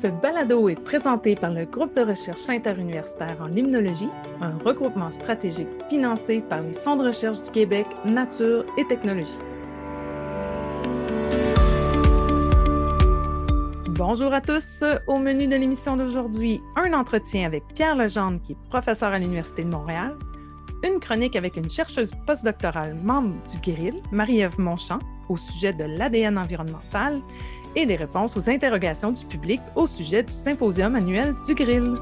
Ce balado est présenté par le groupe de recherche interuniversitaire en limnologie, un regroupement stratégique financé par les fonds de recherche du Québec, Nature et Technologie. Bonjour à tous. Au menu de l'émission d'aujourd'hui, un entretien avec Pierre Legendre, qui est professeur à l'Université de Montréal, une chronique avec une chercheuse postdoctorale membre du GRIL, Marie-Ève Monchamp, au sujet de l'ADN environnemental et des réponses aux interrogations du public au sujet du symposium annuel du Grill.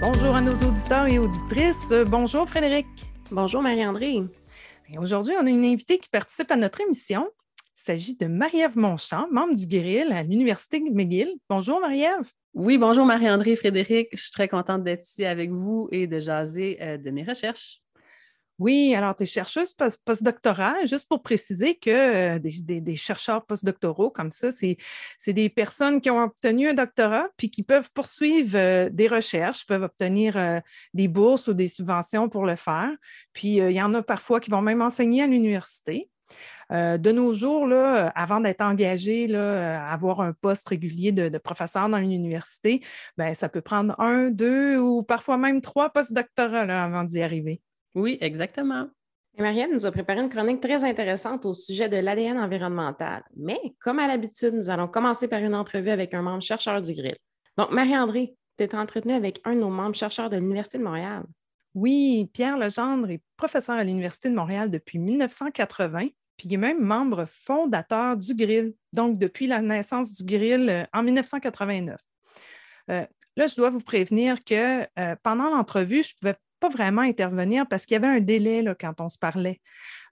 Bonjour à nos auditeurs et auditrices. Bonjour Frédéric. Bonjour Marie-André. Aujourd'hui, on a une invitée qui participe à notre émission. Il s'agit de Marie-Ève Monchamp, membre du Grill à l'Université McGill. Bonjour Marie-Ève. Oui, bonjour Marie-André Frédéric. Je suis très contente d'être ici avec vous et de jaser euh, de mes recherches. Oui, alors tu es chercheuse juste pour préciser que euh, des, chercheurs postdoctoraux comme ça, c'est des personnes qui ont obtenu un doctorat puis qui peuvent poursuivre euh, des recherches, peuvent obtenir euh, des bourses ou des subventions pour le faire. Puis il y en a parfois qui vont même enseigner à l'université. de nos jours, avant d'être engagé, à avoir un poste régulier de, professeur dans une université, ben, ça peut prendre un, deux ou parfois même trois postdoctorats avant d'y arriver. Oui, exactement. Et Marianne nous a préparé une chronique très intéressante au sujet de l'ADN environnemental. Mais comme à l'habitude, nous allons commencer par une entrevue avec un membre chercheur du GRIL. Donc, Marie-André, tu es entretenue avec un de nos membres chercheurs de l'Université de Montréal. Oui, Pierre Legendre est professeur à l'Université de Montréal depuis 1980, puis il est même membre fondateur du GRIL, donc depuis la naissance du GRIL euh, en 1989. Euh, là, je dois vous prévenir que euh, pendant l'entrevue, je ne pouvais pas vraiment intervenir parce qu'il y avait un délai là, quand on se parlait.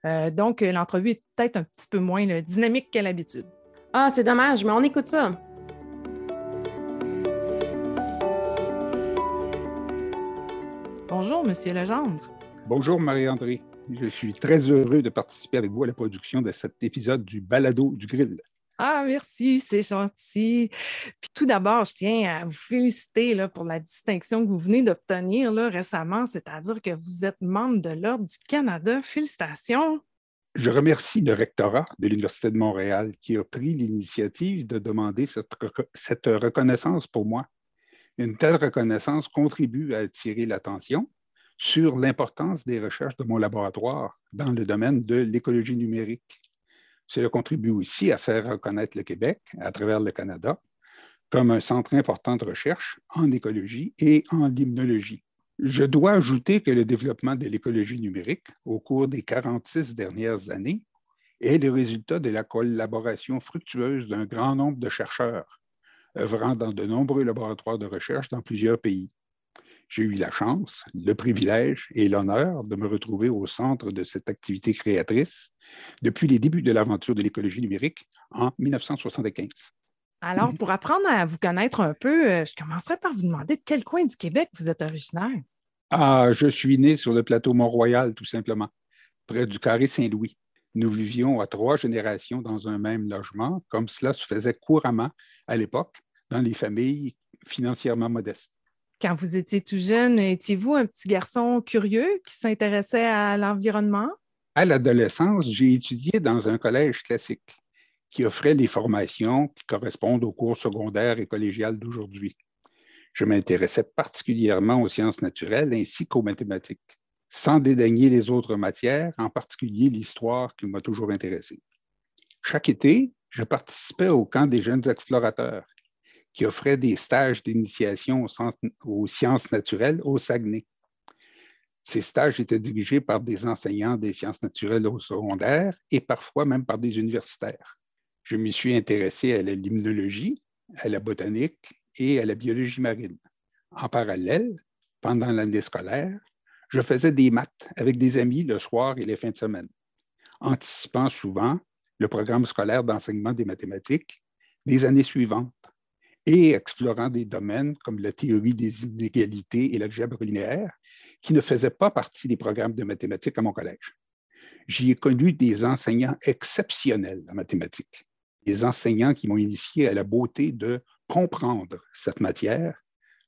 Euh, donc, euh, l'entrevue est peut-être un petit peu moins dynamique qu'à l'habitude. Ah, c'est dommage, mais on écoute ça. Bonjour, Monsieur Legendre. Bonjour, Marie-André. Je suis très heureux de participer avec vous à la production de cet épisode du Balado du Grill. Ah, merci, c'est gentil. Puis tout d'abord, je tiens à vous féliciter là, pour la distinction que vous venez d'obtenir récemment, c'est-à-dire que vous êtes membre de l'Ordre du Canada. Félicitations. Je remercie le rectorat de l'Université de Montréal qui a pris l'initiative de demander cette, cette reconnaissance pour moi. Une telle reconnaissance contribue à attirer l'attention sur l'importance des recherches de mon laboratoire dans le domaine de l'écologie numérique. Cela contribue aussi à faire reconnaître le Québec à travers le Canada comme un centre important de recherche en écologie et en limnologie. Je dois ajouter que le développement de l'écologie numérique au cours des 46 dernières années est le résultat de la collaboration fructueuse d'un grand nombre de chercheurs œuvrant dans de nombreux laboratoires de recherche dans plusieurs pays. J'ai eu la chance, le privilège et l'honneur de me retrouver au centre de cette activité créatrice depuis les débuts de l'aventure de l'écologie numérique en 1975. Alors, pour apprendre à vous connaître un peu, euh, je commencerai par vous demander de quel coin du Québec vous êtes originaire. Ah, je suis né sur le plateau Mont-Royal, tout simplement, près du carré Saint-Louis. Nous vivions à trois générations dans un même logement, comme cela se faisait couramment à l'époque dans les familles financièrement modestes. Quand vous étiez tout jeune, étiez-vous un petit garçon curieux qui s'intéressait à l'environnement? À l'adolescence, j'ai étudié dans un collège classique qui offrait les formations qui correspondent aux cours secondaires et collégiales d'aujourd'hui. Je m'intéressais particulièrement aux sciences naturelles ainsi qu'aux mathématiques, sans dédaigner les autres matières, en particulier l'histoire qui m'a toujours intéressé. Chaque été, je participais au camp des jeunes explorateurs qui offrait des stages d'initiation aux sciences naturelles au Saguenay. Ces stages étaient dirigés par des enseignants des sciences naturelles au secondaire et parfois même par des universitaires. Je m'y suis intéressé à la limnologie, à la botanique et à la biologie marine. En parallèle, pendant l'année scolaire, je faisais des maths avec des amis le soir et les fins de semaine, anticipant souvent le programme scolaire d'enseignement des mathématiques des années suivantes et explorant des domaines comme la théorie des inégalités et l'algèbre linéaire, qui ne faisaient pas partie des programmes de mathématiques à mon collège. J'y ai connu des enseignants exceptionnels en mathématiques, des enseignants qui m'ont initié à la beauté de comprendre cette matière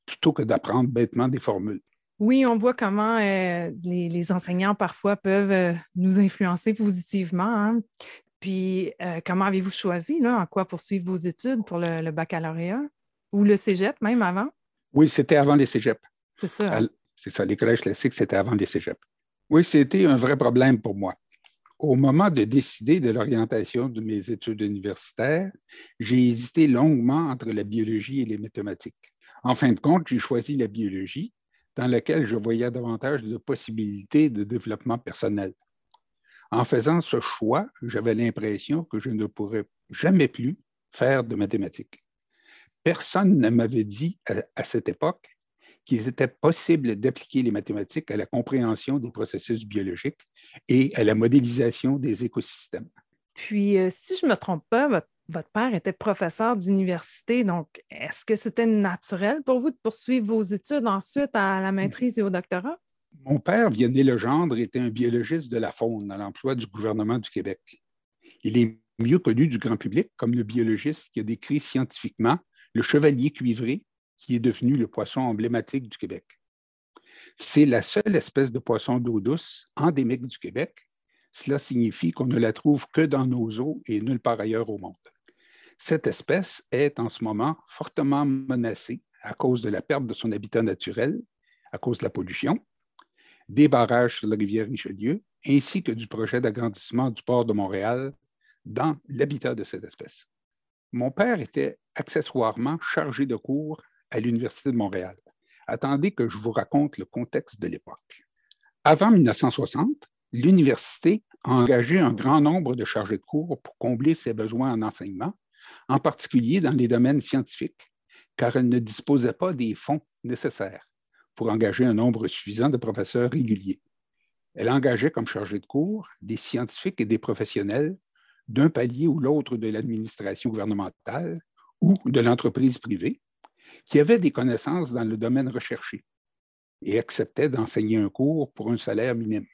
plutôt que d'apprendre bêtement des formules. Oui, on voit comment euh, les, enseignants parfois peuvent euh, nous influencer positivement. Hein. Puis, euh, comment avez-vous choisi, là, en quoi poursuivre vos études pour le, baccalauréat? Ou le cégep même avant? Oui, c'était avant les cégeps. C'est ça. C'est ça, les collèges classiques, c'était avant les cégeps. Oui, c'était un vrai problème pour moi. Au moment de décider de l'orientation de mes études universitaires, j'ai hésité longuement entre la biologie et les mathématiques. En fin de compte, j'ai choisi la biologie, dans laquelle je voyais davantage de possibilités de développement personnel. En faisant ce choix, j'avais l'impression que je ne pourrais jamais plus faire de mathématiques. Personne ne m'avait dit à, cette époque qu'il était possible d'appliquer les mathématiques à la compréhension des processus biologiques et à la modélisation des écosystèmes. Puis, euh, si je ne me trompe pas, votre, votre père était professeur d'université, donc est-ce que c'était naturel pour vous de poursuivre vos études ensuite à la maîtrise et au doctorat? Mon père, Vianney Legendre, était un biologiste de la faune à l'emploi du gouvernement du Québec. Il est mieux connu du grand public comme le biologiste qui a décrit scientifiquement le chevalier cuivré qui est devenu le poisson emblématique du Québec. C'est la seule espèce de poisson d'eau douce endémique du Québec. Cela signifie qu'on ne la trouve que dans nos eaux et nulle part ailleurs au monde. Cette espèce est en ce moment fortement menacée à cause de la perte de son habitat naturel, à cause de la pollution, des barrages sur la rivière Richelieu, ainsi que du projet d'agrandissement du port de Montréal dans l'habitat de cette espèce. Mon père était accessoirement chargé de cours à l'Université de Montréal. Attendez que je vous raconte le contexte de l'époque. Avant 1960, l'université a engagé un grand nombre de chargés de cours pour combler ses besoins en enseignement, en particulier dans les domaines scientifiques, car elle ne disposait pas des fonds nécessaires pour engager un nombre suffisant de professeurs réguliers. Elle engageait comme chargé de cours des scientifiques et des professionnels d'un palier ou l'autre de l'administration gouvernementale ou de l'entreprise privée qui avaient des connaissances dans le domaine recherché et acceptaient d'enseigner un cours pour un salaire minime.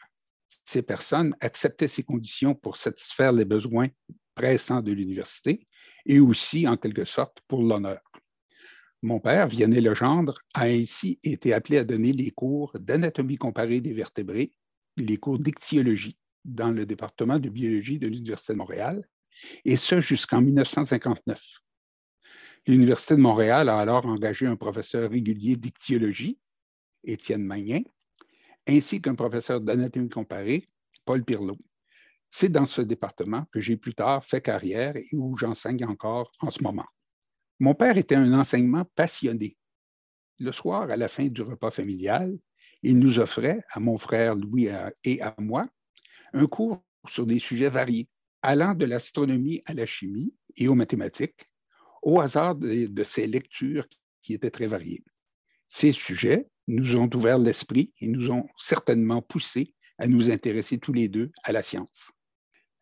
Ces personnes acceptaient ces conditions pour satisfaire les besoins pressants de l'université et aussi, en quelque sorte, pour l'honneur. Mon père, Vianney Legendre, a ainsi été appelé à donner les cours d'anatomie comparée des vertébrés, les cours d'ichtyologie dans le département de biologie de l'Université de Montréal, et ce jusqu'en 1959. L'Université de Montréal a alors engagé un professeur régulier d'ichtyologie, Étienne Magnin, ainsi qu'un professeur d'anatomie comparée, Paul Pirlot. C'est dans ce département que j'ai plus tard fait carrière et où j'enseigne encore en ce moment. Mon père était un enseignement passionné. Le soir, à la fin du repas familial, il nous offrait, à mon frère Louis et à moi, un cours sur des sujets variés, allant de l'astronomie à la chimie et aux mathématiques, au hasard de, ces lectures qui étaient très variées. Ces sujets nous ont ouvert l'esprit et nous ont certainement poussés à nous intéresser tous les deux à la science.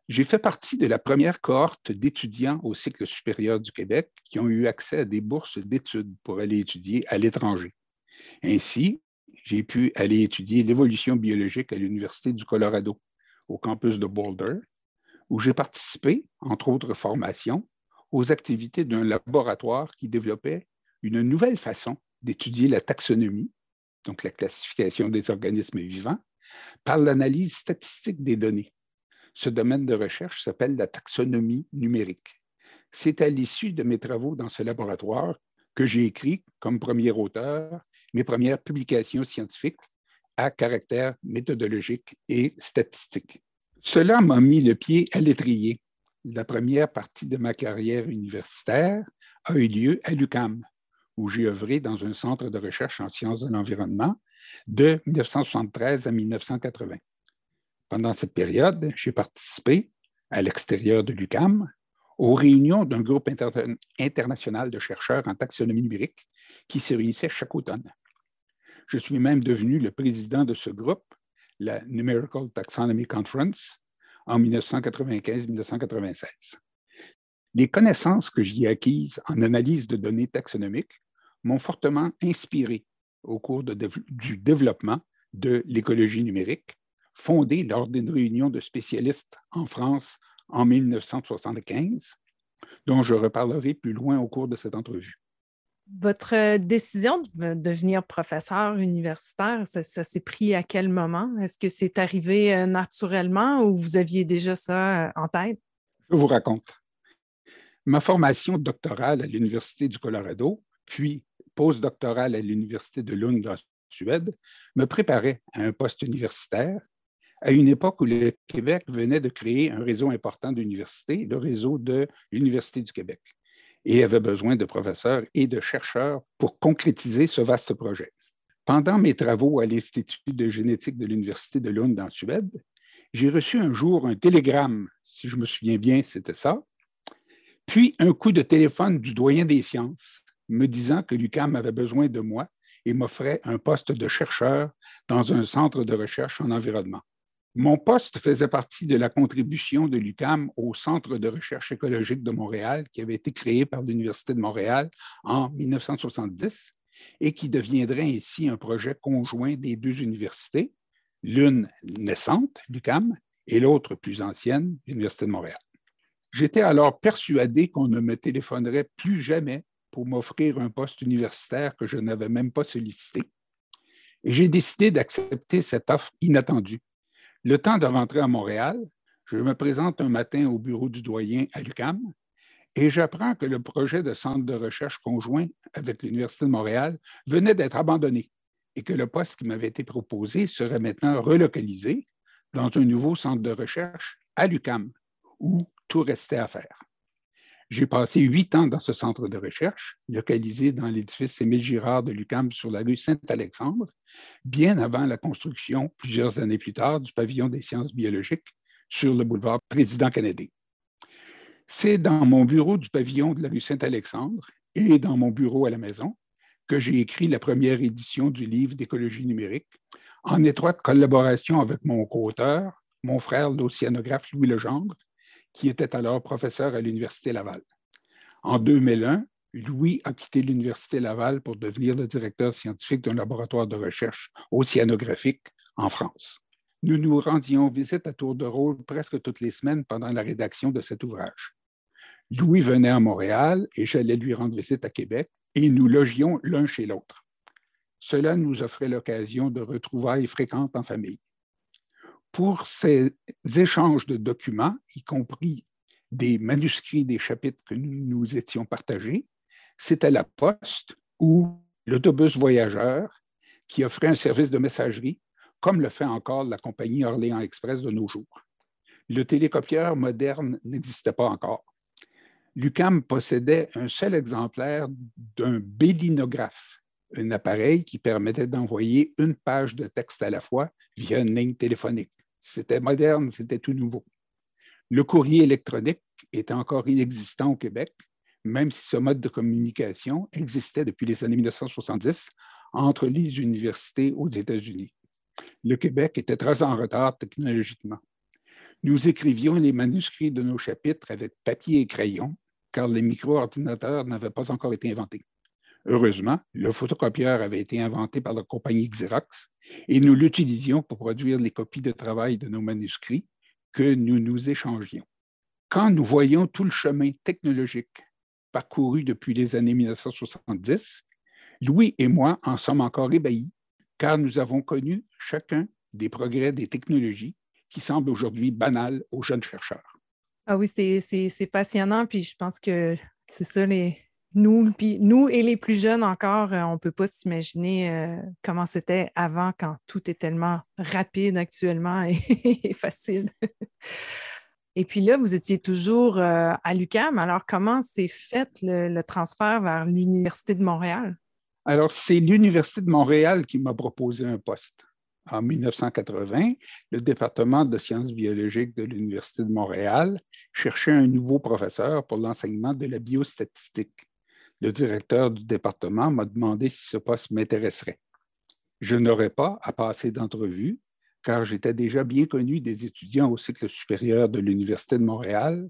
J'ai fait partie de la première cohorte d'étudiants au cycle supérieur du Québec qui ont eu accès à des bourses d'études pour aller étudier à l'étranger. Ainsi, j'ai pu aller étudier l'évolution biologique à l'Université du Colorado, au campus de Boulder, où j'ai participé, entre autres formations, aux activités d'un laboratoire qui développait une nouvelle façon d'étudier la taxonomie, donc la classification des organismes vivants, par l'analyse statistique des données. Ce domaine de recherche s'appelle la taxonomie numérique. C'est à l'issue de mes travaux dans ce laboratoire que j'ai écrit, comme premier auteur, mes premières publications scientifiques à caractère méthodologique et statistique. Cela m'a mis le pied à l'étrier. La première partie de ma carrière universitaire a eu lieu à l'UCAM, où j'ai œuvré dans un centre de recherche en sciences de l'environnement de 1973 à 1980. Pendant cette période, j'ai participé, à l'extérieur de l'UCAM, aux réunions d'un groupe international de chercheurs en taxonomie numérique qui se réunissait chaque automne. Je suis même devenu le président de ce groupe, la Numerical Taxonomy Conference, en 1995-1996. Les connaissances que j'y acquises en analyse de données taxonomiques m'ont fortement inspiré au cours du développement de l'écologie numérique fondée lors d'une réunion de spécialistes en France en 1975, dont je reparlerai plus loin au cours de cette entrevue. Votre décision de devenir professeur universitaire, ça, s'est pris à quel moment? Est-ce que c'est arrivé euh, naturellement ou vous aviez déjà ça euh, en tête? Je vous raconte. Ma formation doctorale à l'Université du Colorado, puis postdoctorale à l'Université de Lund en Suède, me préparait à un poste universitaire à une époque où le Québec venait de créer un réseau important d'universités, le réseau de l'Université du Québec et avait besoin de professeurs et de chercheurs pour concrétiser ce vaste projet. Pendant mes travaux à l'Institut de génétique de l'Université de Lund en Suède, j'ai reçu un jour un télégramme, si je me souviens bien, c'était ça, puis un coup de téléphone du doyen des sciences me disant que l'UCAM avait besoin de moi et m'offrait un poste de chercheur dans un centre de recherche en environnement. Mon poste faisait partie de la contribution de l'UCAM au Centre de recherche écologique de Montréal, qui avait été créé par l'Université de Montréal en 1970 et qui deviendrait ainsi un projet conjoint des deux universités, l'une naissante, l'UCAM, et l'autre plus ancienne, l'Université de Montréal. J'étais alors persuadé qu'on ne me téléphonerait plus jamais pour m'offrir un poste universitaire que je n'avais même pas sollicité. Et j'ai décidé d'accepter cette offre inattendue le temps de rentrer à Montréal, je me présente un matin au bureau du doyen à l'UCAM et j'apprends que le projet de centre de recherche conjoint avec l'Université de Montréal venait d'être abandonné et que le poste qui m'avait été proposé serait maintenant relocalisé dans un nouveau centre de recherche à l'UCAM, où tout restait à faire. J'ai passé huit ans dans ce centre de recherche, localisé dans l'édifice Émile Girard de l'UCAM sur la rue Saint-Alexandre, bien avant la construction, plusieurs années plus tard, du pavillon des sciences biologiques sur le boulevard Président Kennedy. C'est dans mon bureau du pavillon de la rue Saint-Alexandre et dans mon bureau à la maison que j'ai écrit la première édition du livre d'écologie numérique, en étroite collaboration avec mon co-auteur, mon frère l'océanographe Louis Legendre, qui était alors professeur à l'Université Laval. En 2001, Louis a quitté l'Université Laval pour devenir le directeur scientifique d'un laboratoire de recherche océanographique en France. Nous nous rendions visite à tour de rôle presque toutes les semaines pendant la rédaction de cet ouvrage. Louis venait à Montréal et j'allais lui rendre visite à Québec et nous logions l'un chez l'autre. Cela nous offrait l'occasion de retrouvailles fréquentes en famille pour ces échanges de documents, y compris des manuscrits des chapitres que nous nous étions partagés, c'était la poste ou l'autobus voyageur qui offrait un service de messagerie, comme le fait encore la compagnie Orléans Express de nos jours. Le télécopieur moderne n'existait pas encore. L'UCAM possédait un seul exemplaire d'un bélinographe, un appareil qui permettait d'envoyer une page de texte à la fois via une ligne téléphonique. C'était moderne, c'était tout nouveau. Le courrier électronique était encore inexistant au Québec, même si ce mode de communication existait depuis les années 1970 entre les universités aux États-Unis. Le Québec était très en retard technologiquement. Nous écrivions les manuscrits de nos chapitres avec papier et crayon, car les micro-ordinateurs n'avaient pas encore été inventés. Heureusement, le photocopieur avait été inventé par la compagnie Xerox et nous l'utilisions pour produire les copies de travail de nos manuscrits que nous nous échangions. Quand nous voyons tout le chemin technologique parcouru depuis les années 1970, Louis et moi en sommes encore ébahis, car nous avons connu chacun des progrès des technologies qui semblent aujourd'hui banales aux jeunes chercheurs. Ah oui, c'est passionnant, puis je pense que c'est ça les, nous, puis nous et les plus jeunes encore, euh, on ne peut pas s'imaginer euh, comment c'était avant quand tout est tellement rapide actuellement et, facile. et puis là, vous étiez toujours euh, à l'UCAM. Alors, comment s'est fait le, transfert vers l'Université de Montréal? Alors, c'est l'Université de Montréal qui m'a proposé un poste. En 1980, le département de sciences biologiques de l'Université de Montréal cherchait un nouveau professeur pour l'enseignement de la biostatistique le directeur du département m'a demandé si ce poste m'intéresserait. Je n'aurais pas à passer d'entrevue car j'étais déjà bien connu des étudiants au cycle supérieur de l'Université de Montréal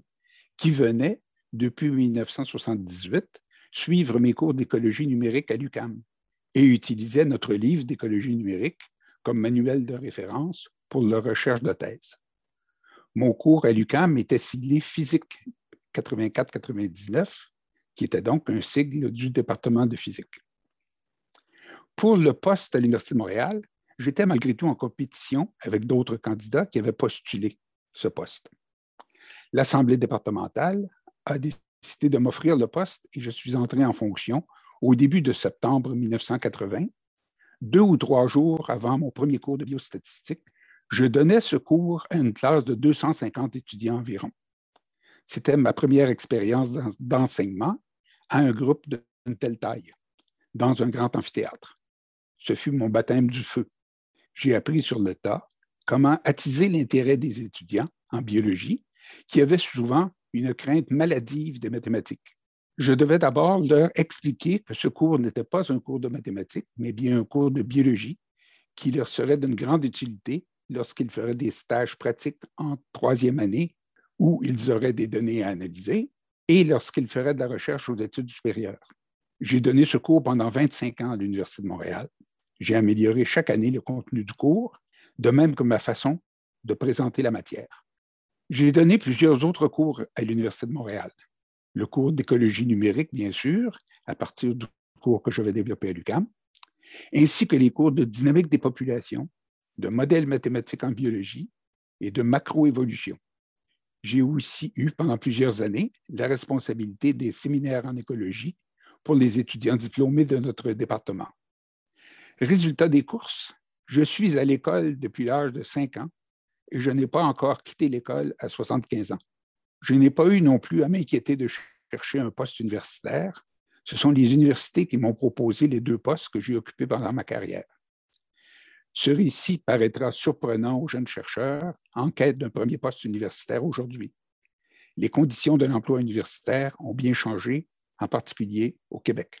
qui venaient, depuis 1978, suivre mes cours d'écologie numérique à l'UCAM et utilisaient notre livre d'écologie numérique comme manuel de référence pour leur recherche de thèse. Mon cours à l'UCAM était ciblé physique 84-99 qui était donc un sigle du département de physique. Pour le poste à l'Université de Montréal, j'étais malgré tout en compétition avec d'autres candidats qui avaient postulé ce poste. L'Assemblée départementale a décidé de m'offrir le poste et je suis entré en fonction au début de septembre 1980. Deux ou trois jours avant mon premier cours de biostatistique, je donnais ce cours à une classe de 250 étudiants environ. C'était ma première expérience d'enseignement à un groupe d'une telle taille, dans un grand amphithéâtre. Ce fut mon baptême du feu. J'ai appris sur le tas comment attiser l'intérêt des étudiants en biologie qui avaient souvent une crainte maladive des mathématiques. Je devais d'abord leur expliquer que ce cours n'était pas un cours de mathématiques, mais bien un cours de biologie qui leur serait d'une grande utilité lorsqu'ils feraient des stages pratiques en troisième année où ils auraient des données à analyser et lorsqu'ils feraient de la recherche aux études supérieures. J'ai donné ce cours pendant 25 ans à l'Université de Montréal. J'ai amélioré chaque année le contenu du cours, de même que ma façon de présenter la matière. J'ai donné plusieurs autres cours à l'Université de Montréal. Le cours d'écologie numérique, bien sûr, à partir du cours que je vais développer à l'UQAM, ainsi que les cours de dynamique des populations, de modèles mathématiques en biologie et de macroévolution. J'ai aussi eu pendant plusieurs années la responsabilité des séminaires en écologie pour les étudiants diplômés de notre département. Résultat des courses, je suis à l'école depuis l'âge de 5 ans et je n'ai pas encore quitté l'école à 75 ans. Je n'ai pas eu non plus à m'inquiéter de chercher un poste universitaire. Ce sont les universités qui m'ont proposé les deux postes que j'ai occupés pendant ma carrière. Ce récit paraîtra surprenant aux jeunes chercheurs en quête d'un premier poste universitaire aujourd'hui. Les conditions de l'emploi universitaire ont bien changé, en particulier au Québec.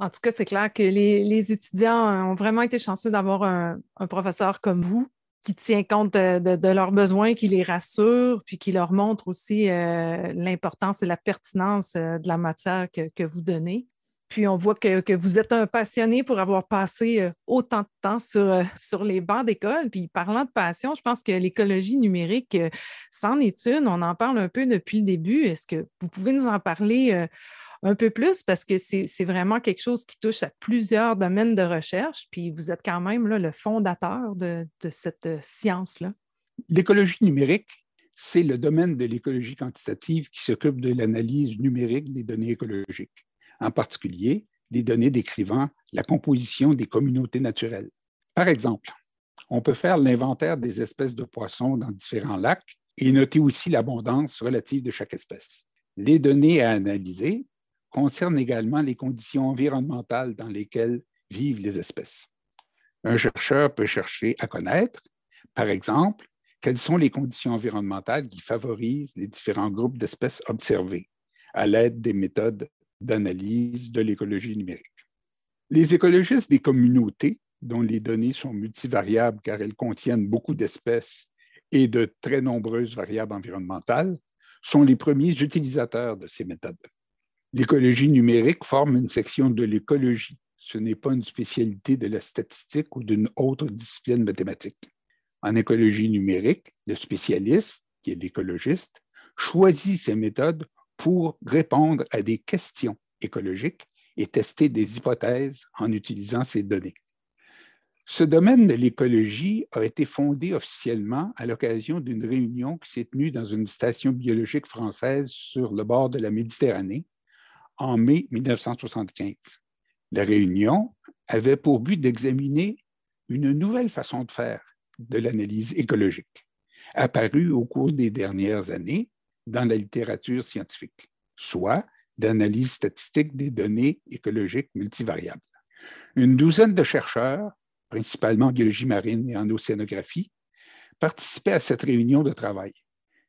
En tout cas, c'est clair que les, étudiants ont vraiment été chanceux d'avoir un, professeur comme vous qui tient compte de, leurs besoins, qui les rassure, puis qui leur montre aussi euh, l'importance et la pertinence euh, de la matière que, vous donnez. Puis on voit que, vous êtes un passionné pour avoir passé euh, autant de temps sur, sur les bancs d'école. Puis parlant de passion, je pense que l'écologie numérique, c'en est une. On en parle un peu depuis le début. Est-ce que vous pouvez nous en parler un peu plus? Parce que c'est vraiment quelque chose qui touche à plusieurs domaines de recherche, puis vous êtes quand même le fondateur de, cette euh, science-là. L'écologie numérique, c'est le domaine de l'écologie quantitative qui s'occupe de l'analyse numérique des données écologiques, en particulier des données décrivant la composition des communautés naturelles. Par exemple, on peut faire l'inventaire des espèces de poissons dans différents lacs et noter aussi l'abondance relative de chaque espèce. Les données à analyser concerne également les conditions environnementales dans lesquelles vivent les espèces. Un chercheur peut chercher à connaître, par exemple, quelles sont les conditions environnementales qui favorisent les différents groupes d'espèces observés à l'aide des méthodes d'analyse de l'écologie numérique. Les écologistes des communautés, dont les données sont multivariables car elles contiennent beaucoup d'espèces et de très nombreuses variables environnementales, sont les premiers utilisateurs de ces méthodes. L'écologie numérique forme une section de l'écologie. Ce n'est pas une spécialité de la statistique ou d'une autre discipline mathématique. En écologie numérique, le spécialiste, qui est l'écologiste, choisit ses méthodes pour répondre à des questions écologiques et tester des hypothèses en utilisant ces données. Ce domaine de l'écologie a été fondé officiellement à l'occasion d'une réunion qui s'est tenue dans une station biologique française sur le bord de la Méditerranée en mai 1975. La réunion avait pour but d'examiner une nouvelle façon de faire de l'analyse écologique, apparue au cours des dernières années dans la littérature scientifique, soit l'analyse statistique des données écologiques multivariables. Une douzaine de chercheurs, principalement en biologie marine et en océanographie, participaient à cette réunion de travail.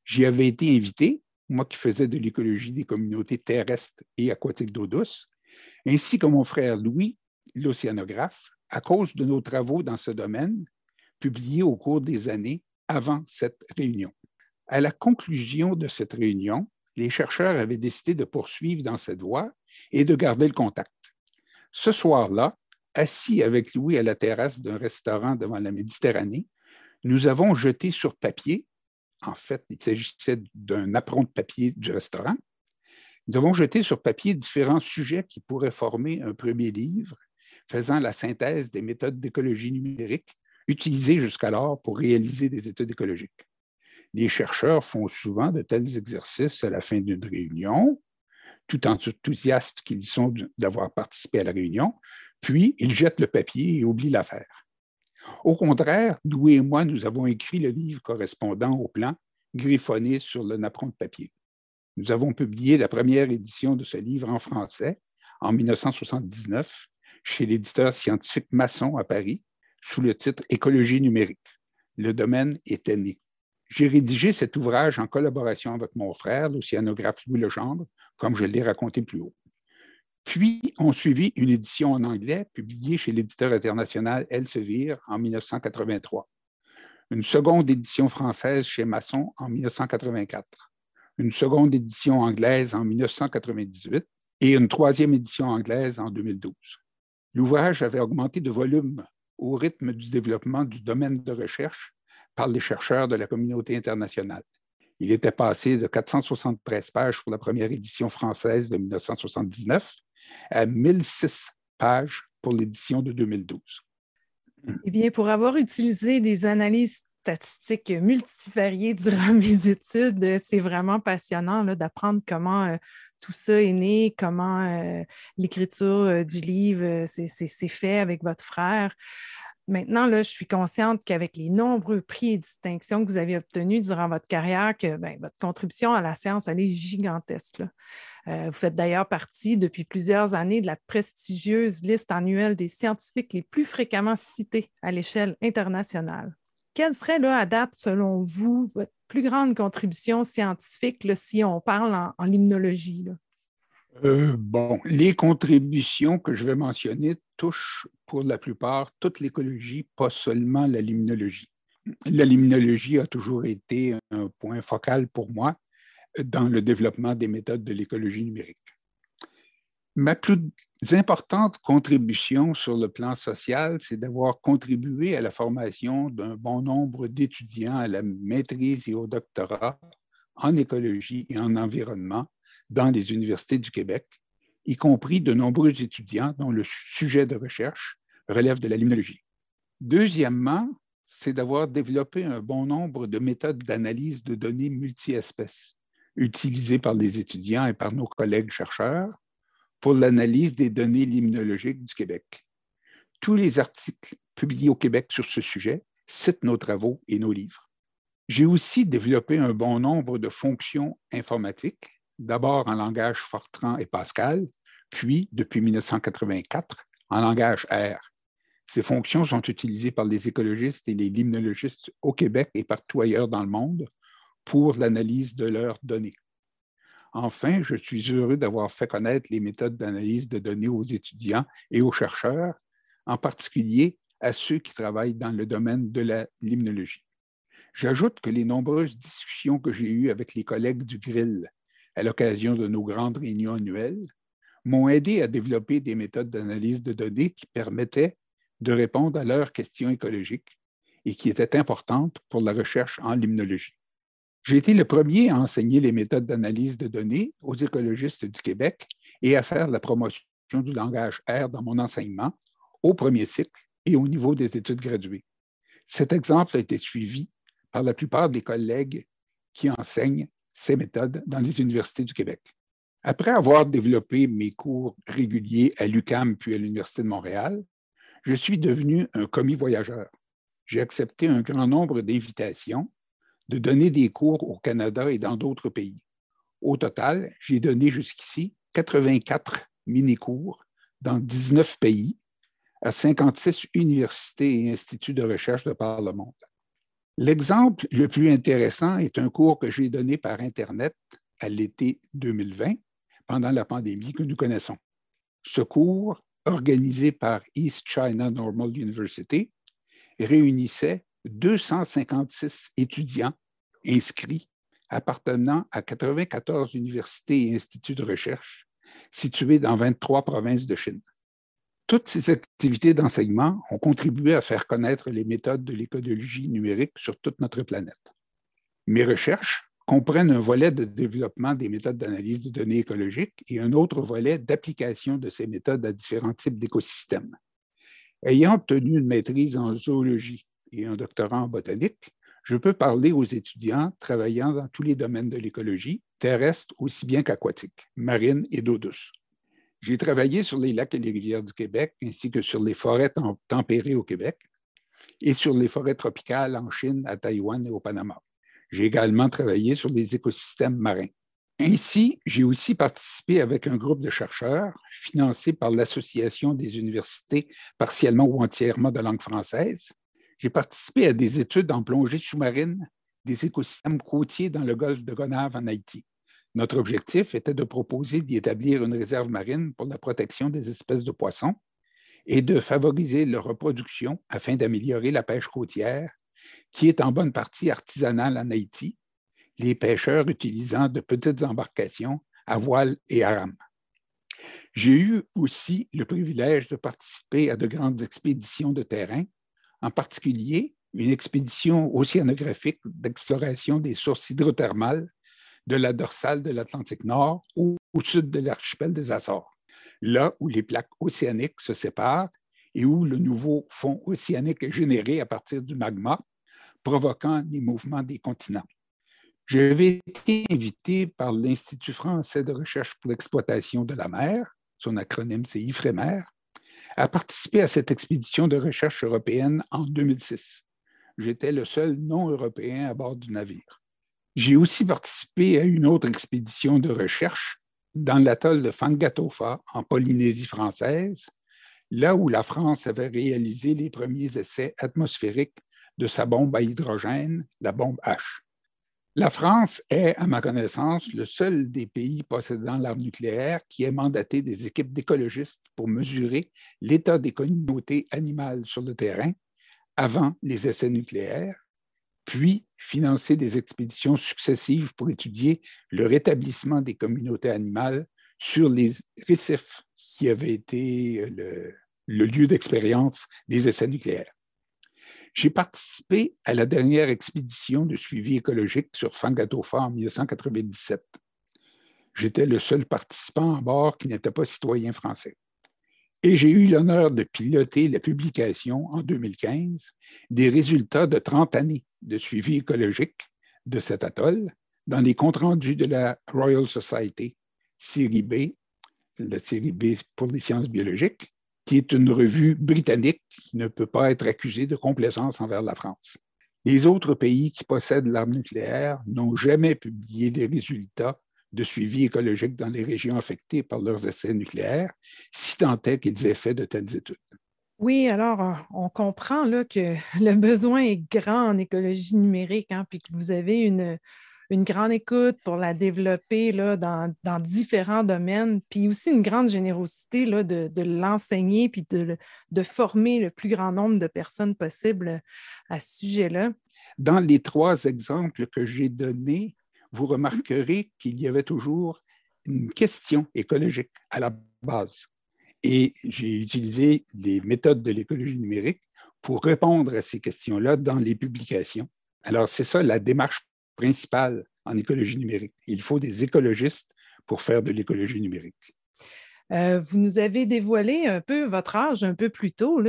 J'y avais été invité moi qui faisais de l'écologie des communautés terrestres et aquatiques d'eau douce, ainsi que mon frère Louis, l'océanographe, à cause de nos travaux dans ce domaine, publiés au cours des années avant cette réunion. À la conclusion de cette réunion, les chercheurs avaient décidé de poursuivre dans cette voie et de garder le contact. Ce soir-là, assis avec Louis à la terrasse d'un restaurant devant la Méditerranée, nous avons jeté sur papier en fait, il s'agissait d'un apron de papier du restaurant, Nous avons jeté sur papier différents sujets qui pourraient former un premier livre faisant la synthèse des méthodes d'écologie numérique utilisées jusqu'alors pour réaliser des études écologiques. Les chercheurs font souvent de tels exercices à la fin d'une réunion, tout enthousiastes qu'ils sont d'avoir participé à la réunion, puis ils jettent le papier et oublient l'affaire. Au contraire, Doué et moi, nous avons écrit le livre correspondant au plan, griffonné sur le napperon de papier. Nous avons publié la première édition de ce livre en français en 1979 chez l'éditeur scientifique Masson à Paris sous le titre Écologie numérique. Le domaine était né. J'ai rédigé cet ouvrage en collaboration avec mon frère, l'océanographe Louis Legendre, comme je l'ai raconté plus haut. Puis ont suivi une édition en anglais publiée chez l'éditeur international Elsevier en 1983, une seconde édition française chez Masson en 1984, une seconde édition anglaise en 1998 et une troisième édition anglaise en 2012. L'ouvrage avait augmenté de volume au rythme du développement du domaine de recherche par les chercheurs de la communauté internationale. Il était passé de 473 pages pour la première édition française de 1979 à 1006 pages pour l'édition de 2012. Eh bien, pour avoir utilisé des analyses statistiques multivariées durant mes études, c'est vraiment passionnant d'apprendre comment euh, tout ça est né, comment euh, l'écriture euh, du livre s'est fait avec votre frère. Maintenant, là, je suis consciente qu'avec les nombreux prix et distinctions que vous avez obtenus durant votre carrière, que ben, votre contribution à la science, est gigantesque. vous faites d'ailleurs partie depuis plusieurs années de la prestigieuse liste annuelle des scientifiques les plus fréquemment cités à l'échelle internationale. Quelle serait, là, à date, selon vous, votre plus grande contribution scientifique si on parle en, limnologie? Euh, bon, les contributions que je vais mentionner touchent pour la plupart toute l'écologie, pas seulement la limnologie. La limnologie a toujours été un point focal pour moi dans le développement des méthodes de l'écologie numérique. Ma plus importante contribution sur le plan social, c'est d'avoir contribué à la formation d'un bon nombre d'étudiants à la maîtrise et au doctorat en écologie et en environnement dans les universités du Québec, y compris de nombreux étudiants dont le sujet de recherche relève de la limnologie. Deuxièmement, c'est d'avoir développé un bon nombre de méthodes d'analyse de données multi-espèces utilisées par les étudiants et par nos collègues chercheurs pour l'analyse des données limnologiques du Québec. Tous les articles publiés au Québec sur ce sujet citent nos travaux et nos livres. J'ai aussi développé un bon nombre de fonctions informatiques, d'abord en langage Fortran et Pascal, puis, depuis 1984, en langage R. Ces fonctions sont utilisées par les écologistes et les limnologistes au Québec et partout ailleurs dans le monde pour l'analyse de leurs données. Enfin, je suis heureux d'avoir fait connaître les méthodes d'analyse de données aux étudiants et aux chercheurs, en particulier à ceux qui travaillent dans le domaine de la limnologie. J'ajoute que les nombreuses discussions que j'ai eues avec les collègues du Grill à l'occasion de nos grandes réunions annuelles m'ont aidé à développer des méthodes d'analyse de données qui permettaient de répondre à leurs questions écologiques et qui étaient importantes pour la recherche en limnologie. J'ai été le premier à enseigner les méthodes d'analyse de données aux écologistes du Québec et à faire la promotion du langage R dans mon enseignement au premier cycle et au niveau des études graduées. Cet exemple a été suivi par la plupart des collègues qui enseignent ces méthodes dans les universités du Québec. Après avoir développé mes cours réguliers à l'UCAM puis à l'Université de Montréal, je suis devenu un commis voyageur. J'ai accepté un grand nombre d'invitations de donner des cours au Canada et dans d'autres pays. Au total, j'ai donné jusqu'ici 84 mini-cours dans 19 pays à 56 universités et instituts de recherche de par le monde. L'exemple le plus intéressant est un cours que j'ai donné par Internet à l'été 2020, pendant la pandémie que nous connaissons. Ce cours, organisé par East China Normal University, réunissait 256 étudiants inscrits appartenant à 94 universités et instituts de recherche situés dans 23 provinces de Chine. Toutes ces activités d'enseignement ont contribué à faire connaître les méthodes de l'écologie numérique sur toute notre planète. Mes recherches comprennent un volet de développement des méthodes d'analyse de données écologiques et un autre volet d'application de ces méthodes à différents types d'écosystèmes. Ayant obtenu une maîtrise en zoologie et un doctorat en botanique, je peux parler aux étudiants travaillant dans tous les domaines de l'écologie, terrestre aussi bien qu'aquatique, marine et d'eau douce. J'ai travaillé sur les lacs et les rivières du Québec, ainsi que sur les forêts tempérées au Québec et sur les forêts tropicales en Chine, à Taïwan et au Panama. J'ai également travaillé sur les écosystèmes marins. Ainsi, j'ai aussi participé avec un groupe de chercheurs financé par l'Association des universités partiellement ou entièrement de langue française. J'ai participé à des études en plongée sous-marine des écosystèmes côtiers dans le golfe de Gonave en Haïti. Notre objectif était de proposer d'y établir une réserve marine pour la protection des espèces de poissons et de favoriser leur reproduction afin d'améliorer la pêche côtière, qui est en bonne partie artisanale en Haïti, les pêcheurs utilisant de petites embarcations à voile et à rame. J'ai eu aussi le privilège de participer à de grandes expéditions de terrain, en particulier une expédition océanographique d'exploration des sources hydrothermales de la dorsale de l'Atlantique Nord au, sud de l'archipel des Açores, là où les plaques océaniques se séparent et où le nouveau fond océanique est généré à partir du magma, provoquant les mouvements des continents. J'avais été invité par l'Institut français de recherche pour l'exploitation de la mer, son acronyme c'est IFREMER, à participer à cette expédition de recherche européenne en 2006. J'étais le seul non-européen à bord du navire. J'ai aussi participé à une autre expédition de recherche dans l'atoll de Fangatofa, en Polynésie française, là où la France avait réalisé les premiers essais atmosphériques de sa bombe à hydrogène, la bombe H. La France est, à ma connaissance, le seul des pays possédant l'arme nucléaire qui ait mandaté des équipes d'écologistes pour mesurer l'état des communautés animales sur le terrain avant les essais nucléaires puis financer des expéditions successives pour étudier le rétablissement des communautés animales sur les récifs qui avaient été euh, le, lieu d'expérience des essais nucléaires. J'ai participé à la dernière expédition de suivi écologique sur Fangatofa en 1997. J'étais le seul participant à bord qui n'était pas citoyen français. Et j'ai eu l'honneur de piloter la publication en 2015 des résultats de 30 années de suivi écologique de cet atoll dans les comptes rendus de la Royal Society, série B, la série B pour les sciences biologiques, qui est une revue britannique qui ne peut pas être accusée de complaisance envers la France. Les autres pays qui possèdent l'arme nucléaire n'ont jamais publié les résultats de suivi écologique dans les régions affectées par leurs essais nucléaires, si tant est qu'ils aient fait de telles études. Oui, alors euh, on comprend là, que le besoin est grand en écologie numérique, hein, puis que vous avez une, une grande écoute pour la développer là, dans, dans, différents domaines, puis aussi une grande générosité là, de, de l'enseigner, puis de, de, former le plus grand nombre de personnes possible à ce sujet-là. Dans les trois exemples que j'ai donnés, vous remarquerez qu'il y avait toujours une question écologique à la base. Et j'ai utilisé les méthodes de l'écologie numérique pour répondre à ces questions-là dans les publications. Alors, c'est ça la démarche principale en écologie numérique. Il faut des écologistes pour faire de l'écologie numérique. Euh, vous nous avez dévoilé un peu votre âge un peu plus tôt.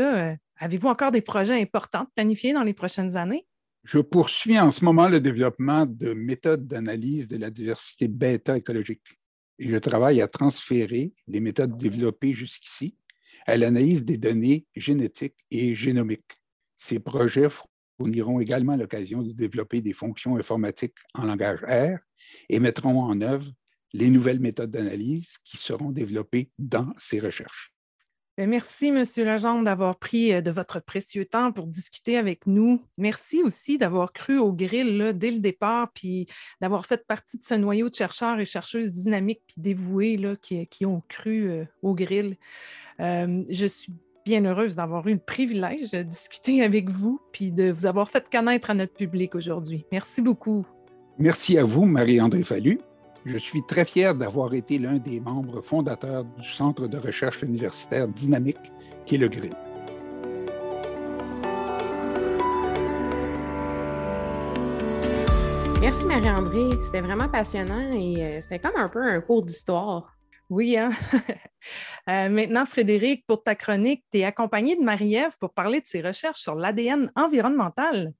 Avez-vous encore des projets importants planifiés dans les prochaines années? Je poursuis en ce moment le développement de méthodes d'analyse de la diversité bêta écologique et je travaille à transférer les méthodes développées jusqu'ici à l'analyse des données génétiques et génomiques. Ces projets fourniront également l'occasion de développer des fonctions informatiques en langage R et mettront en œuvre les nouvelles méthodes d'analyse qui seront développées dans ces recherches. Ben, merci, M. Legendre, d'avoir pris euh, de votre précieux temps pour discuter avec nous. Merci aussi d'avoir cru au grill dès le départ, puis d'avoir fait partie de ce noyau de chercheurs et chercheuses dynamiques puis dévoués là, qui, ont cru euh, au grill. Euh, je suis bien heureuse d'avoir eu le privilège de discuter avec vous puis de vous avoir fait connaître à notre public aujourd'hui. Merci beaucoup. Merci à vous, Marie-André Fallu. Je suis très fier d'avoir été l'un des membres fondateurs du Centre de recherche universitaire dynamique qui est le GRIL. Merci Marie-André, c'était vraiment passionnant et euh, c'était comme un peu un cours d'histoire. Oui, hein? Euh, maintenant, Frédéric, pour ta chronique, tu es accompagné de Marie-Ève pour parler de ses recherches sur l'ADN environnemental.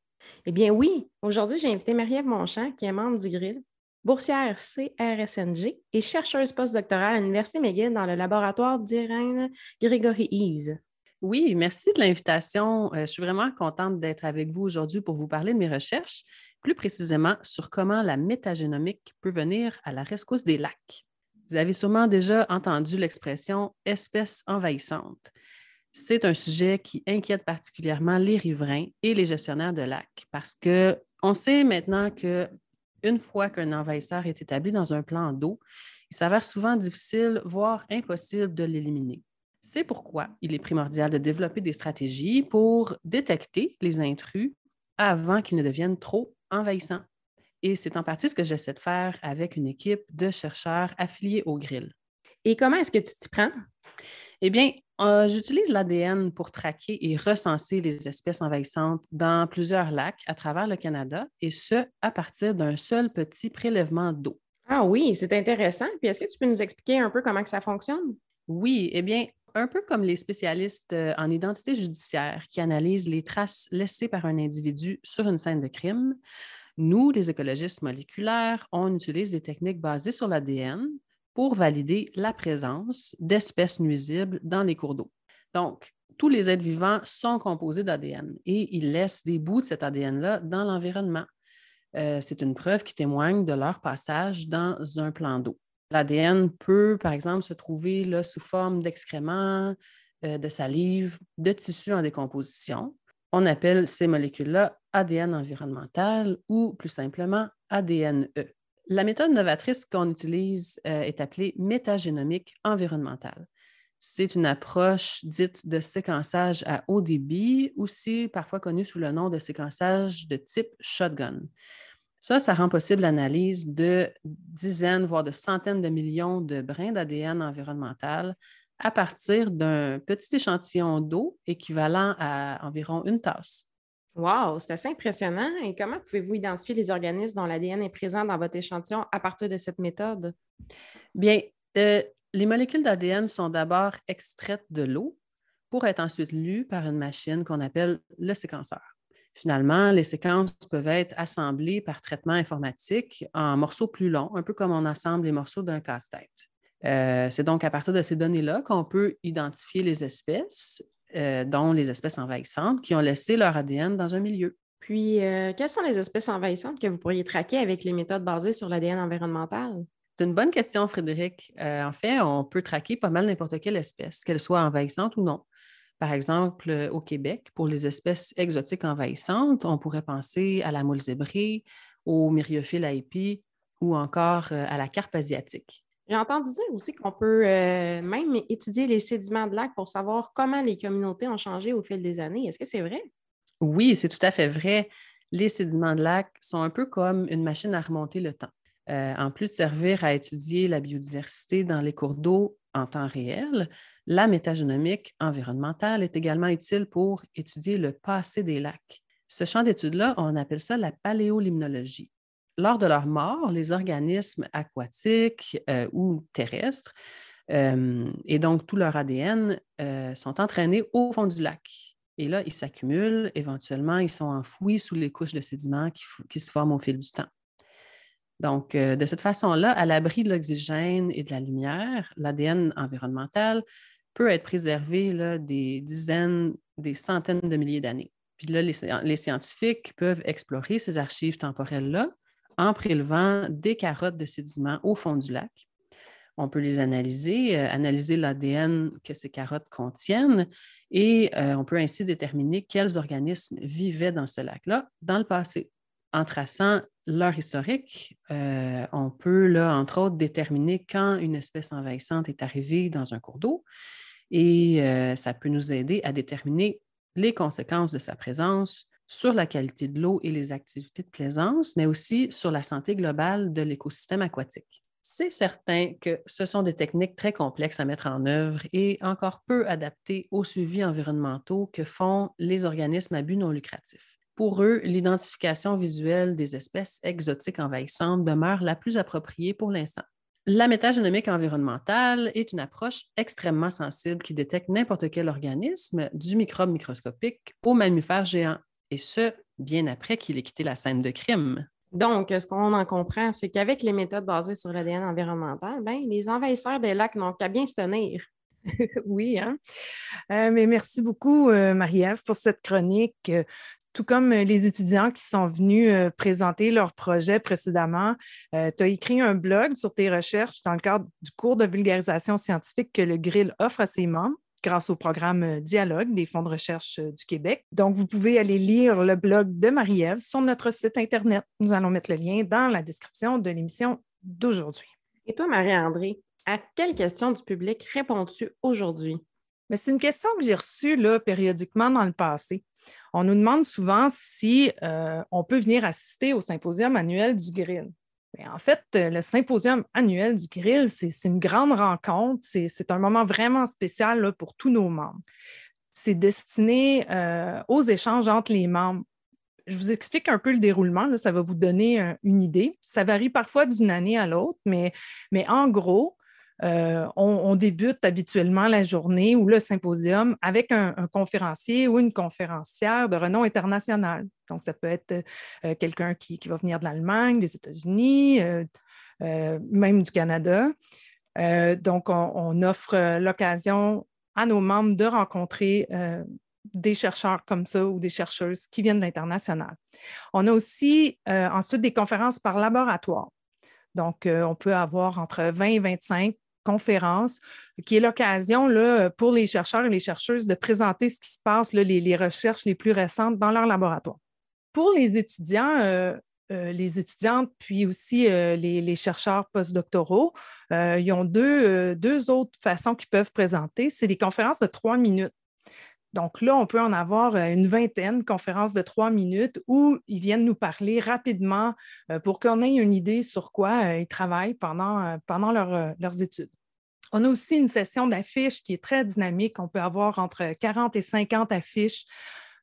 Eh bien oui, aujourd'hui, j'ai invité Marie-Ève Monchamp, qui est membre du GRIL, boursière CRSNG et chercheuse postdoctorale à l'Université McGill dans le laboratoire d'Irène Grégory Eves. Oui, merci de l'invitation. Euh, je suis vraiment contente d'être avec vous aujourd'hui pour vous parler de mes recherches, plus précisément sur comment la métagénomique peut venir à la rescousse des lacs. Vous avez sûrement déjà entendu l'expression espèce envahissante. C'est un sujet qui inquiète particulièrement les riverains et les gestionnaires de lacs parce qu'on sait maintenant que une fois qu'un envahisseur est établi dans un plan d'eau, il s'avère souvent difficile, voire impossible de l'éliminer. C'est pourquoi il est primordial de développer des stratégies pour détecter les intrus avant qu'ils ne deviennent trop envahissants. Et c'est en partie ce que j'essaie de faire avec une équipe de chercheurs affiliés au grill. Et comment est-ce que tu t'y prends? Eh bien, euh, j'utilise l'ADN pour traquer et recenser les espèces envahissantes dans plusieurs lacs à travers le Canada, et ce, à partir d'un seul petit prélèvement d'eau. Ah oui, c'est intéressant. Puis est-ce que tu peux nous expliquer un peu comment que ça fonctionne? Oui, eh bien, un peu comme les spécialistes euh, en identité judiciaire qui analysent les traces laissées par un individu sur une scène de crime, nous, les écologistes moléculaires, on utilise des techniques basées sur l'ADN pour valider la présence d'espèces nuisibles dans les cours d'eau. Donc, tous les êtres vivants sont composés d'ADN et ils laissent des bouts de cet ADN-là dans l'environnement. Euh, c'est une preuve qui témoigne de leur passage dans un plan d'eau. L'ADN peut, par exemple, se trouver là, sous forme d'excréments, euh, de salive, de tissus en décomposition. On appelle ces molécules-là ADN environnemental ou plus simplement ADNE. La méthode novatrice qu'on utilise euh, est appelée métagénomique environnementale. C'est une approche dite de séquençage à haut débit, aussi parfois connue sous le nom de séquençage de type shotgun. Ça, ça rend possible l'analyse de dizaines, voire de centaines de millions de brins d'ADN environnemental à partir d'un petit échantillon d'eau équivalent à environ une tasse. Wow, c'est assez impressionnant. Et comment pouvez-vous identifier les organismes dont l'ADN est présent dans votre échantillon à partir de cette méthode? Bien, euh, les molécules d'ADN sont d'abord extraites de l'eau pour être ensuite lues par une machine qu'on appelle le séquenceur. Finalement, les séquences peuvent être assemblées par traitement informatique en morceaux plus longs, un peu comme on assemble les morceaux d'un casse-tête. Euh, c'est donc à partir de ces données-là qu'on peut identifier les espèces, euh, dont les espèces envahissantes, qui ont laissé leur ADN dans un milieu. Puis, euh, quelles sont les espèces envahissantes que vous pourriez traquer avec les méthodes basées sur l'ADN environnemental? C'est une bonne question, Frédéric. en fait, on peut traquer pas mal n'importe quelle espèce, qu'elle soit envahissante ou non. Par exemple, au Québec, pour les espèces exotiques envahissantes, on pourrait penser à la moule zébrée, au myriophile à épis ou encore à la carpe asiatique. J'ai entendu dire aussi qu'on peut euh, même étudier les sédiments de lac pour savoir comment les communautés ont changé au fil des années. Est-ce que c'est vrai? Oui, c'est tout à fait vrai. Les sédiments de lac sont un peu comme une machine à remonter le temps. Euh, en plus de servir à étudier la biodiversité dans les cours d'eau en temps réel, la métagénomique environnementale est également utile pour étudier le passé des lacs. Ce champ d'étude-là, on appelle ça la paléolimnologie lors de leur mort, les organismes aquatiques euh, ou terrestres, euh, et donc tout leur ADN, euh, sont entraînés au fond du lac. Et là, ils s'accumulent, éventuellement, ils sont enfouis sous les couches de sédiments qui, se forment au fil du temps. Donc, de cette façon-là, à l'abri de l'oxygène et de la lumière, l'ADN environnemental peut être préservé des dizaines, des centaines de milliers d'années. Puis là, les, scientifiques peuvent explorer ces archives temporelles-là en prélevant des carottes de sédiments au fond du lac. On peut les analyser, euh, analyser l'ADN que ces carottes contiennent et euh, on peut ainsi déterminer quels organismes vivaient dans ce lac-là dans le passé. En traçant leur historique, euh, on peut, entre autres, déterminer quand une espèce envahissante est arrivée dans un cours d'eau et ça peut nous aider à déterminer les conséquences de sa présence sur la qualité de l'eau et les activités de plaisance, mais aussi sur la santé globale de l'écosystème aquatique. C'est certain que ce sont des techniques très complexes à mettre en œuvre et encore peu adaptées aux suivis environnementaux que font les organismes à but non lucratif. Pour eux, l'identification visuelle des espèces exotiques envahissantes demeure la plus appropriée pour l'instant. La métagénomique environnementale est une approche extrêmement sensible qui détecte n'importe quel organisme, du microbe microscopique au mammifère géant, et ce, bien après qu'il ait quitté la scène de crime. Donc, ce qu'on en comprend, c'est qu'avec les méthodes basées sur l'ADN environnemental, ben, les envahisseurs des lacs n'ont qu'à bien se tenir. oui, hein? Euh, mais merci beaucoup, euh, Marie-Ève, pour cette chronique. Euh, tout comme les étudiants qui sont venus présenter leur projet précédemment, tu as écrit un blog sur tes recherches dans le cadre du cours de vulgarisation scientifique que le Grill offre à ses membres grâce au programme Dialogue des fonds de recherche du Québec. Donc, vous pouvez aller lire le blog de Marie-Ève sur notre site Internet. Nous allons mettre le lien dans la description de l'émission d'aujourd'hui. Et toi, Marie-André, à quelle question du public réponds-tu aujourd'hui? Mais c'est une question que j'ai reçue là, périodiquement dans le passé. On nous demande souvent si euh, on peut venir assister au symposium annuel du Grill. Mais en fait, le symposium annuel du Grill, c'est une grande rencontre. C'est un moment vraiment spécial pour tous nos membres. C'est destiné euh, aux échanges entre les membres. Je vous explique un peu le déroulement, ça va vous donner euh, une idée. Ça varie parfois d'une année à l'autre, mais en gros, euh, on, débute habituellement la journée ou le symposium avec un, conférencier ou une conférencière de renom international. Donc, ça peut être euh, quelqu'un qui, va venir de l'Allemagne, des États-Unis, euh, même du Canada. donc, on, offre l'occasion à nos membres de rencontrer des chercheurs comme ça ou des chercheuses qui viennent de l'international. On a aussi ensuite des conférences par laboratoire. Donc, on peut avoir entre 20 et 25 conférence, qui est l'occasion pour les chercheurs et les chercheuses de présenter ce qui se passe, les, recherches les plus récentes dans leur laboratoire. Pour les étudiants, euh, euh, les étudiantes, puis aussi euh, les, chercheurs postdoctoraux, ils ont deux, deux autres façons qu'ils peuvent présenter. C'est des conférences de trois minutes. Donc là, on peut en avoir une vingtaine, conférences de trois minutes, où ils viennent nous parler rapidement pour qu'on ait une idée sur quoi ils travaillent pendant, leurs études. On a aussi une session d'affiches qui est très dynamique. On peut avoir entre 40 et 50 affiches.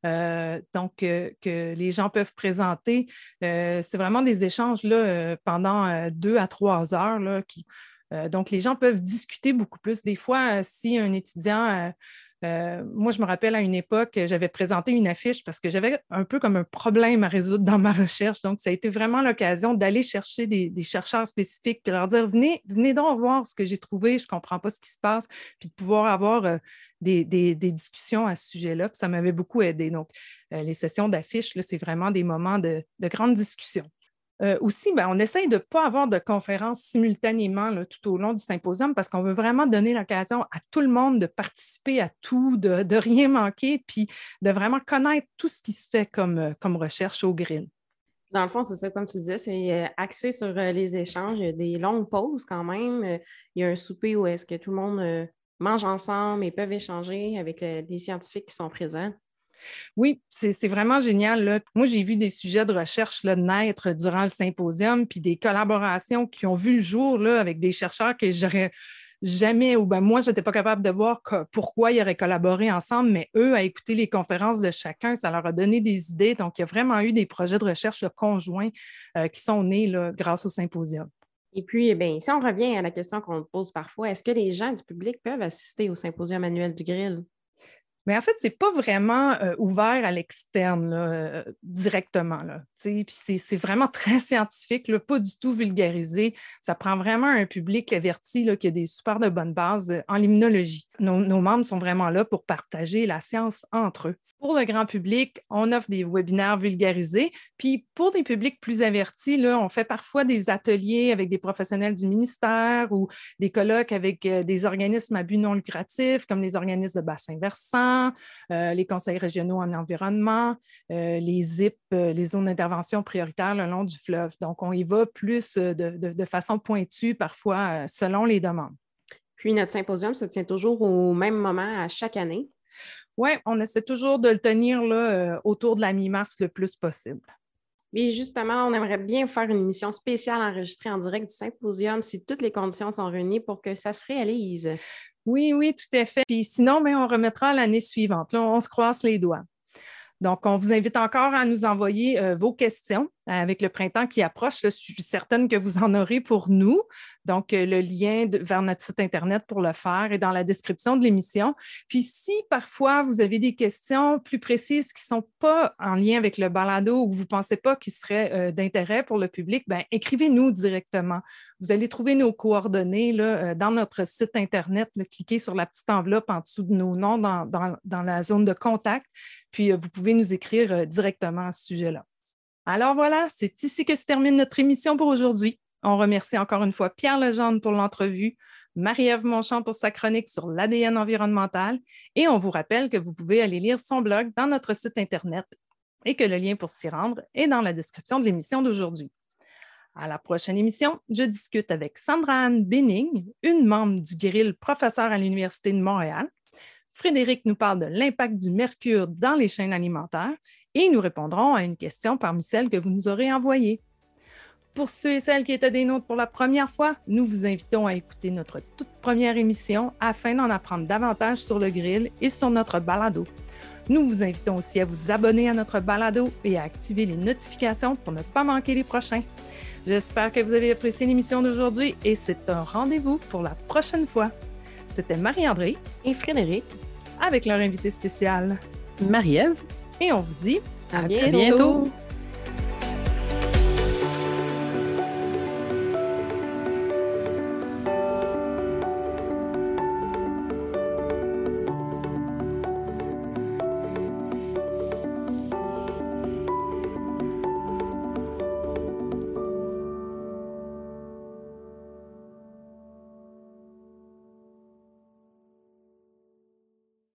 Euh, donc, euh, que les gens peuvent présenter. Euh, c'est vraiment des échanges pendant deux à trois heures. Donc, les gens peuvent discuter beaucoup plus. Des fois, si un étudiant euh, moi, je me rappelle à une époque, j'avais présenté une affiche parce que j'avais un peu comme un problème à résoudre dans ma recherche. Donc, ça a été vraiment l'occasion d'aller chercher des, chercheurs spécifiques et leur dire venez, venez donc voir ce que j'ai trouvé, je ne comprends pas ce qui se passe, puis de pouvoir avoir euh, des, discussions à ce sujet-là. Ça m'avait beaucoup aidé. Donc, euh, les sessions d'affiches, c'est vraiment des moments de, de grande discussion. Euh, aussi, ben, on essaye de ne pas avoir de conférences simultanément tout au long du symposium parce qu'on veut vraiment donner l'occasion à tout le monde de participer à tout, de, rien manquer, puis de vraiment connaître tout ce qui se fait comme, euh, recherche au grill. Dans le fond, c'est ça, comme tu disais, c'est euh, axé sur les échanges. Il y a des longues pauses quand même. Il y a un souper où est-ce que tout le monde mange ensemble et peuvent échanger avec les scientifiques qui sont présents. Oui, c'est vraiment génial. Moi, j'ai vu des sujets de recherche naître durant le symposium, puis des collaborations qui ont vu le jour là, avec des chercheurs que j'aurais jamais, ou ben moi, je n'étais pas capable de voir pourquoi ils auraient collaboré ensemble, mais eux, à écouter les conférences de chacun, ça leur a donné des idées. Donc, il y a vraiment eu des projets de recherche conjoints euh, qui sont nés grâce au symposium. Et puis, eh si on revient à la question qu'on pose parfois, est-ce que les gens du public peuvent assister au symposium annuel du Grill? Mais en fait, ce n'est pas vraiment euh, ouvert à l'externe euh, directement. Là. c'est vraiment très scientifique, pas du tout vulgarisé. Ça prend vraiment un public averti qui a des super de bonnes bases euh, en limnologie. Nos, membres sont vraiment là pour partager la science entre eux. Pour le grand public, on offre des webinaires vulgarisés. Puis pour des publics plus avertis, on fait parfois des ateliers avec des professionnels du ministère ou des colloques avec des organismes à but non lucratif, comme les organismes de bassin versant euh, les conseils régionaux en environnement, euh, les ZIP, euh, les zones d'intervention prioritaires le long du fleuve. Donc, on y va plus de, façon pointue, parfois selon les demandes. Puis, notre symposium se tient toujours au même moment à chaque année. Oui, on essaie toujours de le tenir là, autour de la mi-mars le plus possible. Mais justement, on aimerait bien faire une émission spéciale enregistrée en direct du symposium si toutes les conditions sont réunies pour que ça se réalise. Oui, oui, tout à fait. Puis sinon, ben, on remettra l'année suivante. On se croise les doigts. Donc, on vous invite encore à nous envoyer euh, vos questions avec le printemps qui approche. je suis certaine que vous en aurez pour nous. Donc, euh, le lien vers notre site Internet pour le faire est dans la description de l'émission. Puis, si parfois vous avez des questions plus précises qui ne sont pas en lien avec le balado ou que vous ne pensez pas qu'ils seraient euh, d'intérêt pour le public, ben, écrivez-nous directement. Vous allez trouver nos coordonnées là, dans notre site Internet. cliquez sur la petite enveloppe en dessous de nos noms dans, dans la zone de contact. Puis, vous pouvez nous écrire directement à ce sujet-là. Alors voilà, c'est ici que se termine notre émission pour aujourd'hui. On remercie encore une fois Pierre Legendre pour l'entrevue, Marie-Ève Monchamp pour sa chronique sur l'ADN environnemental et on vous rappelle que vous pouvez aller lire son blog dans notre site Internet et que le lien pour s'y rendre est dans la description de l'émission d'aujourd'hui. À la prochaine émission, je discute avec Sandra Anne Benning, une membre du Grill professeur à l'Université de Montréal. Frédéric nous parle de l'impact du mercure dans les chaînes alimentaires et nous répondrons à une question parmi celles que vous nous aurez envoyées. Pour ceux et celles qui étaient des nôtres pour la première fois, nous vous invitons à écouter notre toute première émission afin d'en apprendre davantage sur le grill et sur notre balado. Nous vous invitons aussi à vous abonner à notre balado et à activer les notifications pour ne pas manquer les prochains. J'espère que vous avez apprécié l'émission d'aujourd'hui et c'est un rendez-vous pour la prochaine fois. C'était Marie-André et Frédéric avec leur invité spécial Marie-Ève et on vous dit à, bientôt.